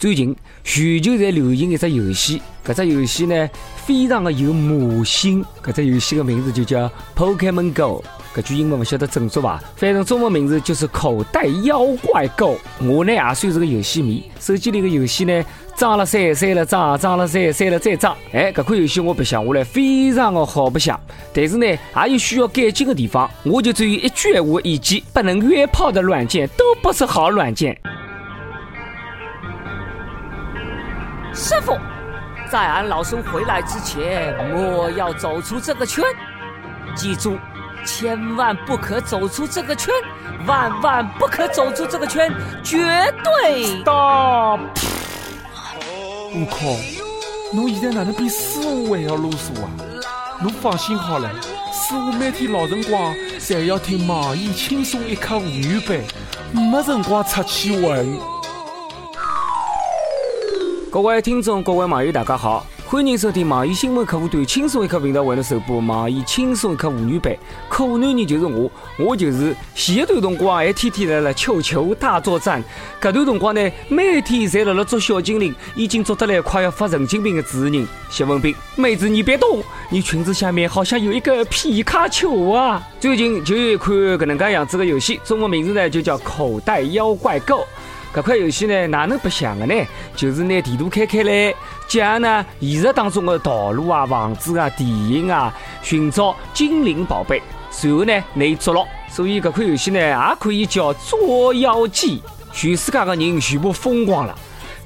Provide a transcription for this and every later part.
最近全球在流行一只游戏，搿只游戏呢非常的有魔性。搿只游戏的名字就叫 Pokemon Go。搿句英文勿晓得正确伐？反正中文名字就是口袋妖怪 Go。我呢也算是个游戏迷，手机里个游戏呢装了删，删了装，装了删，删了再装。哎，搿款游戏我白相下来非常的好白相，但是呢也有需要改进的地方。我就只有一句话意见：不能约炮的软件都不是好软件。师傅，在俺老孙回来之前，莫要走出这个圈。记住。千万不可走出这个圈，万万不可走出这个圈，绝对大！悟空，侬现在哪能比师傅还要啰嗦啊？侬放心好了，师傅每天老辰光侪要听网易轻松一刻无语版，没辰光出去玩。各位听众，各位网友，大家好。欢迎收听网易新闻客户端轻松一刻频道为侬首播网易轻松一刻妇女版。可男人就是我，我就是前一段辰光还天天来了球球大作战，搿段辰光呢，每天侪辣辣捉小精灵，已经捉得来快要发神经病的主持人谢文斌。妹子你别动，你裙子下面好像有一个皮卡丘啊！最近就有一款搿能介样子的游戏，中文名字呢就叫口袋妖怪 Go。搿款游戏呢，哪能白相的呢？就是拿地图开开来，讲呢现实当中的道路啊、房子啊、地形啊，寻找精灵宝贝，随后呢拿伊捉牢。所以搿款游戏呢，也可以叫捉妖记。全世界的人全部疯狂了，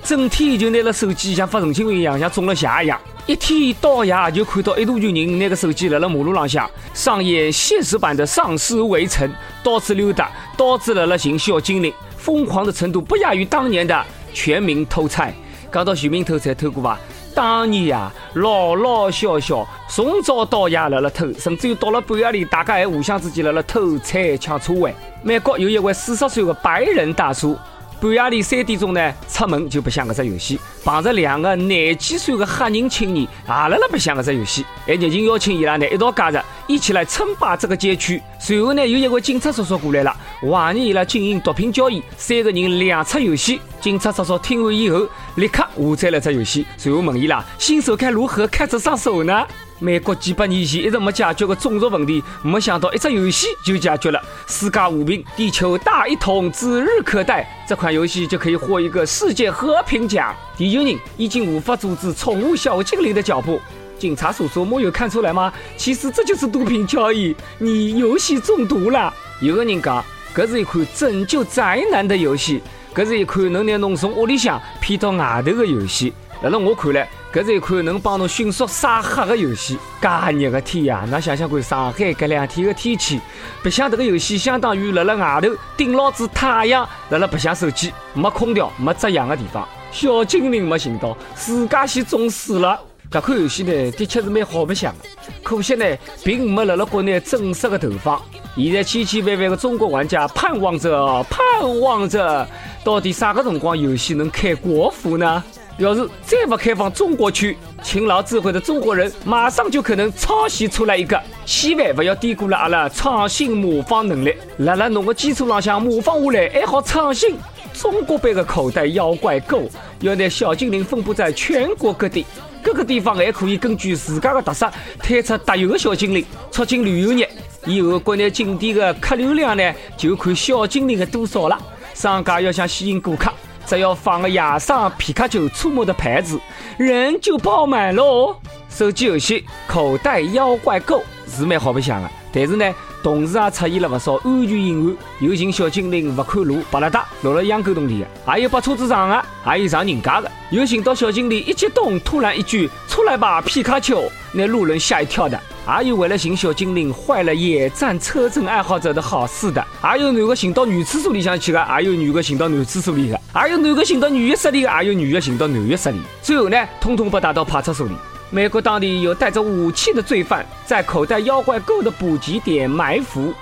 整天就拿了手机像发神经病一样，像中了邪一样。一天到夜就看到一大群人拿个手机辣辣马路浪向上演现实版的丧尸围城，到处溜达，到处辣辣寻小精灵。疯狂的程度不亚于当年的全民偷菜。讲到全民偷菜偷过吧？当年呀，老老小小从早到夜辣辣偷，甚至于到了半夜里，大家还互相之间辣辣偷菜抢车位。美国有一位四十岁的白人大叔。半夜里三点钟呢，出门就白相搿只游戏，碰着两个廿几岁的黑人青年，也辣辣白相搿只游戏，还热情邀请伊拉呢一道加入，一起来称霸这个街区。随后呢，有一位警察叔叔过来了，怀疑伊拉经营毒品交易，三个人两出游戏。警察叔叔听完以后，立刻下载了只游戏，随后问伊拉新手该如何开始上手呢？美国几百年前一直没解决的种族问题，没想到一只游戏就解决了。世界和平，地球大一统，指日可待。这款游戏就可以获一个世界和平奖。地球人已经无法阻止宠物小精灵的脚步。警察叔叔没有看出来吗？其实这就是毒品交易，你游戏中毒了。有个人讲，这是一款拯救宅男的游戏，这是一款能让侬从屋里向骗到外头的游戏。辣辣我看来。搿是一款能帮侬迅速晒黑的游戏。介热的天呀，㑚想想看，上海搿两天的天气，白相这个游戏。相当于辣辣外头顶牢子太阳，辣辣白相手机，没空调，没遮阳的地方，小精灵没寻到，自家先中暑了。搿款游戏呢，的确是蛮好白相的，可惜呢，并没辣辣国内正式的投放。现在千千万万的中国玩家盼望着，盼望着，到底啥个辰光游戏能开国服呢？要是再不开放中国区，勤劳智慧的中国人马上就可能抄袭出来一个。千万不要低估了阿拉创新模仿能力，辣辣侬个基础浪向模仿下来，还好创新。中国版的口袋妖怪够要拿小精灵分布在全国各地，各个地方还可以根据自家的特色推出特有的小精灵，促进旅游业。以后国内景点的客流量呢，就看小精灵的多少了。商家要想吸引顾客。只要放个野生皮卡丘出没的牌子，人就爆满喽。手机游戏《口袋妖怪 Go》是蛮好白相的，但是呢，同时也出现了不少安全隐患，有寻小精灵不看路，扒拉达落了养狗洞里的，还有把车子撞的，还有撞人家的，有寻到小精灵一激动，突然一句“出来吧，皮卡丘”，那路人吓一跳的。还有为了寻小精灵坏了野战车震爱好者的好事的，还有男的寻到女厕所里向去的，还有女的寻到男厕所里的，还有男的寻到女浴室里的，还有女的寻到男浴室里，最后呢，通通被带到派出所里。美国当地有带着武器的罪犯在口袋妖怪购的补给点埋伏。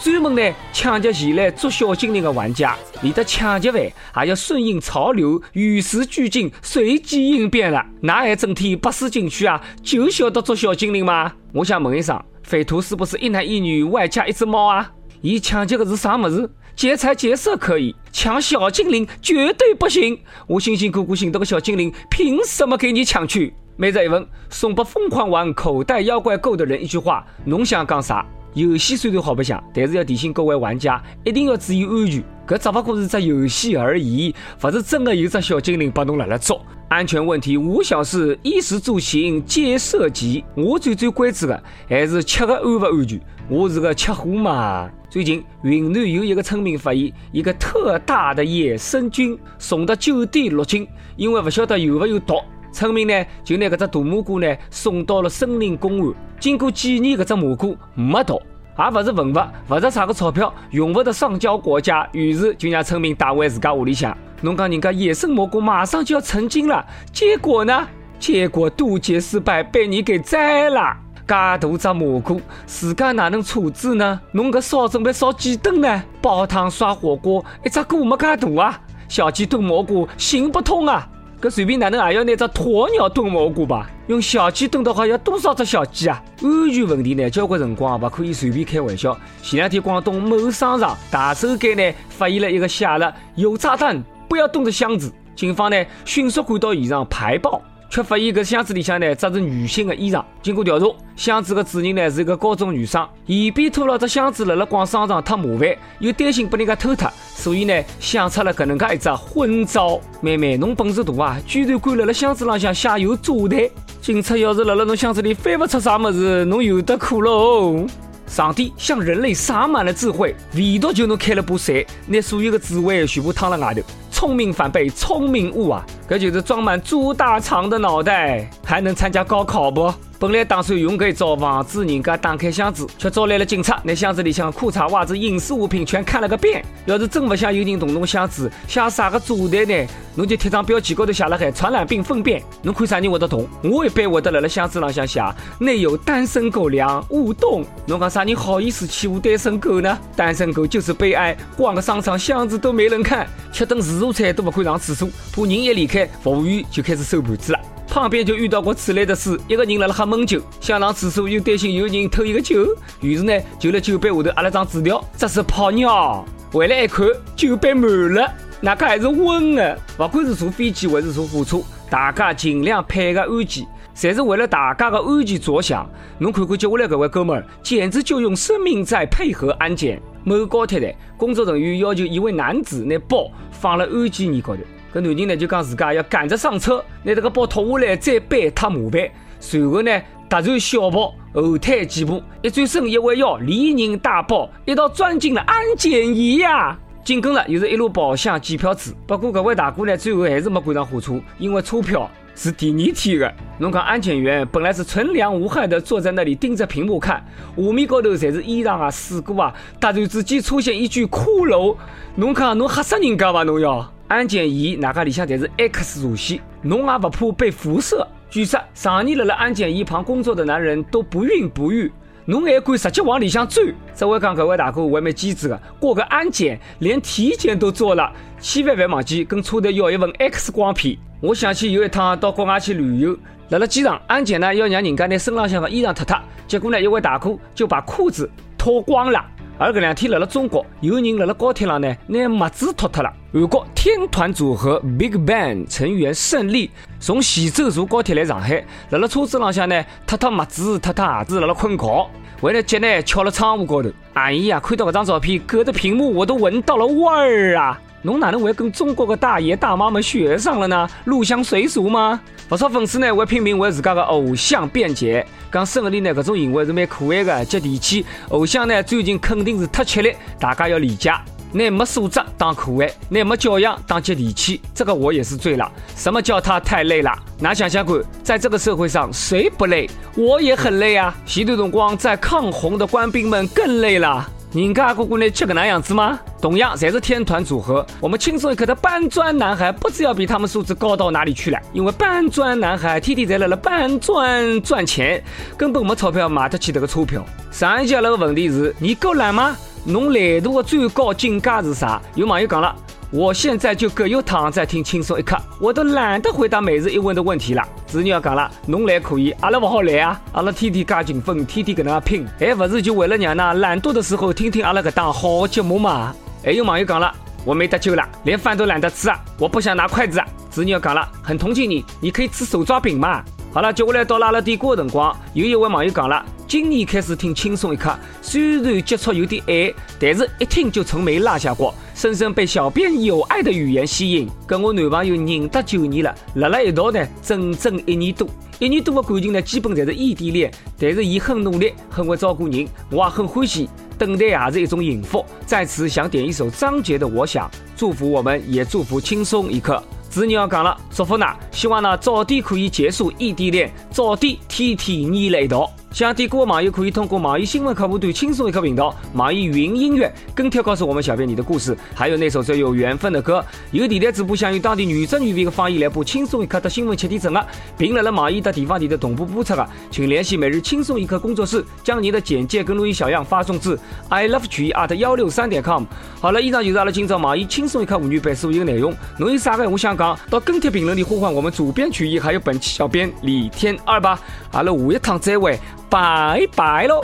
专门呢抢劫前来捉小精灵的玩家，你的抢劫犯还要顺应潮流，与时俱进，随机应变了。哪还整天不思进取啊？就晓得捉小精灵吗？我想问一声，匪徒是不是一男一女外加一只猫啊？伊抢劫的是啥么子？劫财劫色可以，抢小精灵绝对不行。我辛辛苦苦寻到个小精灵，凭什么给你抢去？每日一问，送给疯狂玩口袋妖怪 GO 的人一句话：侬想讲啥？游戏虽然好白相，但是要提醒各位玩家，一定要注意安全。搿只不过是只游戏而已，勿是真的有只小精灵帮侬辣辣捉。安全问题无小事，衣食住行皆涉及。我最最关注的还是吃的安不安全。我是个吃货嘛。最近云南有一个村民发现一个特大的野生菌送到酒店入境，因为勿晓得有勿有毒。村民呢，就拿搿只大蘑菇呢送到了森林公安。经过检验，搿只蘑菇没毒，也勿是文物，勿值啥个钞票，用勿得上交国家。于是就让村民带回自家屋里向。侬讲人家野生蘑菇马上就要成精了，结果呢？结果渡劫失败，被你给摘了。介大只蘑菇，自家哪能处置呢？侬搿烧准备烧几顿呢？煲汤涮火锅，一只锅没介大啊！小鸡炖蘑菇行不通啊！搿随便哪能也要拿只鸵鸟炖蘑菇吧？用小鸡炖的话要多少只小鸡啊？安全问题呢？交关辰光勿可以随便开玩笑。前两天广东某商场大手间呢发现了一个写了“有炸弹，不要动的箱子”。警方呢迅速赶到现场排爆。却发现搿箱子里向呢，装着女性的衣裳。经过调查，箱子的主人呢是一个高中女生，嫌便拖了只箱子辣辣逛商场太麻烦，又担心被人家偷脱，所以呢想出了搿能介一只昏招。妹妹，侬本事大啊，居然敢辣辣箱子浪向写有炸弹！警察要是辣辣侬箱子里翻不出啥么子，侬有得苦喽！上帝向人类洒满了智慧，唯独就侬开了把伞，拿所有的智慧全部趟了外头。聪明反被聪明误啊！搿就是装满猪大肠的脑袋，还能参加高考不？本来打算用这一招防止人家打开箱子，却招来了警察，拿箱子里向裤衩、袜子、隐私物品全看了个遍。要是真不想有人动侬箱子，写啥个炸弹呢？侬就贴张标签，高头写了海传染病粪便。侬看啥人会得动？我一般会得辣辣箱子浪向写内有单身狗粮，勿动。侬讲啥人好意思欺负单身狗呢？单身狗就是悲哀，逛个商场箱子都没人看，吃顿自助餐都不敢上厕所，怕人一离开，服务员就开始收盘子了。旁边就遇到过此类的事，一个人辣辣喝闷酒，想上厕所又担心有人偷一个酒，于是呢就在酒杯下头压了张纸条，这是泡尿。回来一看，酒杯满了，那个还是温的。不管是坐飞机还是坐火车，大家尽量配合安检，侪是为了大家的安全着想。侬看看接下来这位哥们儿，简直就用生命在配合安检。某高铁站，工作人员要求一位男子拿包放了安检椅高头。搿男人呢就讲自家要赶着上车，拿这个包脱下来再背太麻烦，随后呢突然小跑，后退几步，一转身一弯腰，连人带包一道钻进了安检仪呀！紧跟着又是一路跑向检票处。不过搿位大哥呢最后还是没赶上火车，因为车票是第二天的。侬讲安检员本来是纯良无害的坐在那里盯着屏幕看，画面高头侪是衣裳啊、水果啊，突然之间出现一具骷髅，侬看侬吓死人家伐？侬要？安检仪哪个里向侪是 X 射线，侬也不怕被辐射？据说常年辣辣安检仪旁工作的男人都不孕不育，侬还敢直接往里向钻？这位讲搿位大哥还蛮机智的，过个安检连体检都做了，千万别忘记跟车队要一份 X 光片。我想起有一趟到国外去旅游，辣辣机场安检呢要让人家拿身浪向的衣裳脱脱，结果呢一位大哥就把裤子脱光了。而搿两天辣辣中国，有人辣辣高铁上呢，拿袜子脱脱了。韩国天团组合 Big Bang 成员胜利从徐州坐高铁来上海，辣辣车子浪向呢，脱脱袜子，脱脱鞋子，辣辣困觉。为了急呢，翘了窗户高头。哎呀，看到搿张照片，隔着屏幕我都闻到了味儿啊！侬哪能会跟中国的大爷大妈们学上了呢？入乡随俗吗？不少粉丝呢会拼命为自家的偶像辩解，讲胜利呢搿种行为是蛮可爱的，接地气。偶像呢最近肯定是太吃力，大家要理解。拿没素质当可爱，拿没教养当接地气，这个我也是醉了。什么叫他太累了？那想想看，在这个社会上谁不累？我也很累啊。前段辰光在抗洪的官兵们更累了。人家哥哥呢，吃个那样子吗？同样，侪是天团组合。我们轻松一刻的搬砖男孩，不知要比他们素质高到哪里去了。因为搬砖男孩天天在那了搬砖赚钱，根本没钞票买得起这个车票。上一节那个问题是你够懒吗？侬懒惰的最高境界是啥？有网友讲了。我现在就葛优躺在听轻松一刻，我都懒得回答每日一问的问题了。子女讲了，侬来可以，阿拉不好来啊！阿拉天天加勤奋，天天搿能样拼，还勿是就为了让那懒惰的时候听听阿拉搿档好节目嘛？还有网友讲了，我没得救了，连饭都懒得吃啊！我不想拿筷子啊！子女讲了，很同情你，你可以吃手抓饼嘛。好了，接下来到拉拉点歌的辰光，有一位网友讲了，今年开始听轻松一刻，虽然接触有点晚，但是一听就从没落下过，深深被小编有爱的语言吸引。跟我男朋友认得九年了，辣辣一道呢，整整一年多。一年多的感情呢，基本侪是异地恋，但是伊很努力，很会照顾人，我也很欢喜。等待也是一种幸福。在此想点一首张杰的《我想》，祝福我们，也祝福轻松一刻。子女要讲了，祝福㑚，希望呢早点可以结束异地恋，早点天天腻在一道。想点歌的网友可以通过网易新闻客户端轻松一刻频道、网易云音乐跟帖告诉我们小编你的故事，还有那首最有缘分的歌。有电台主播想用当地原汁原味的方言来播轻松一刻的新闻七点整啊，并来了网易的地方电台同步播出的，请联系每日轻松一刻工作室，将您的简介跟录音小样发送至 i love 曲艺 at 幺六三点 com。好了，以上就是阿拉今朝网易轻松一刻妇女版所有内容。侬有啥个我想讲，到跟帖评论里呼唤我们主编曲艺，还有本期小编李天二吧。阿拉下一趟再会。拜拜喽！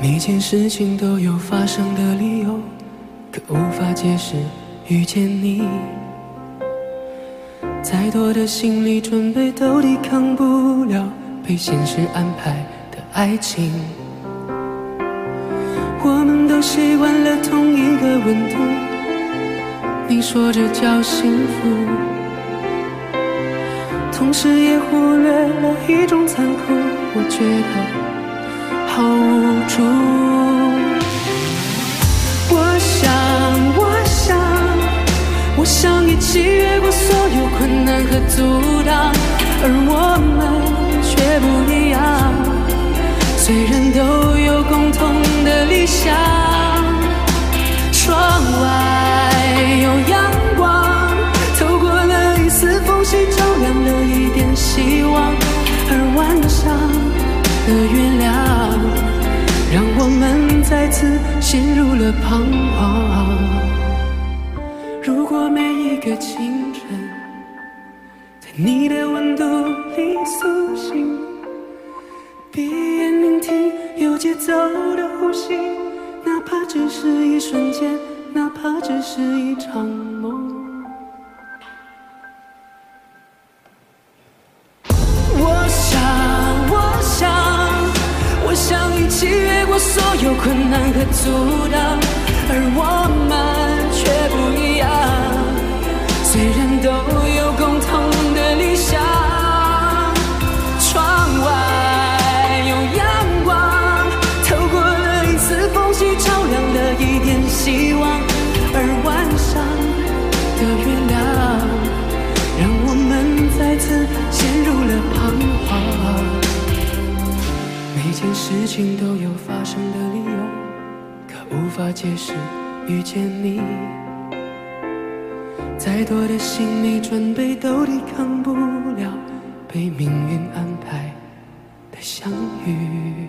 每件事情都有发生的理由，可无法解释遇见你。再多的心理准备都抵抗不了被现实安排。爱情，我们都习惯了同一个温度。你说这叫幸福，同时也忽略了一种残酷。我觉得好无助。我想，我想，我想一起越过所有困难和阻挡，而我们却不一样。虽然都有共同的理想，窗外有阳光，透过了一丝缝隙，照亮了一点希望。而晚上的月亮，让我们再次陷入了彷徨。如果每一个清晨，在你的温度里苏醒。节奏的呼吸，哪怕只是一瞬间，哪怕只是一场梦。我想，我想，我想一起越过所有困难和阻挡，而我们次陷入了彷徨。每件事情都有发生的理由，可无法解释遇见你。再多的心理准备都抵抗不了被命运安排的相遇。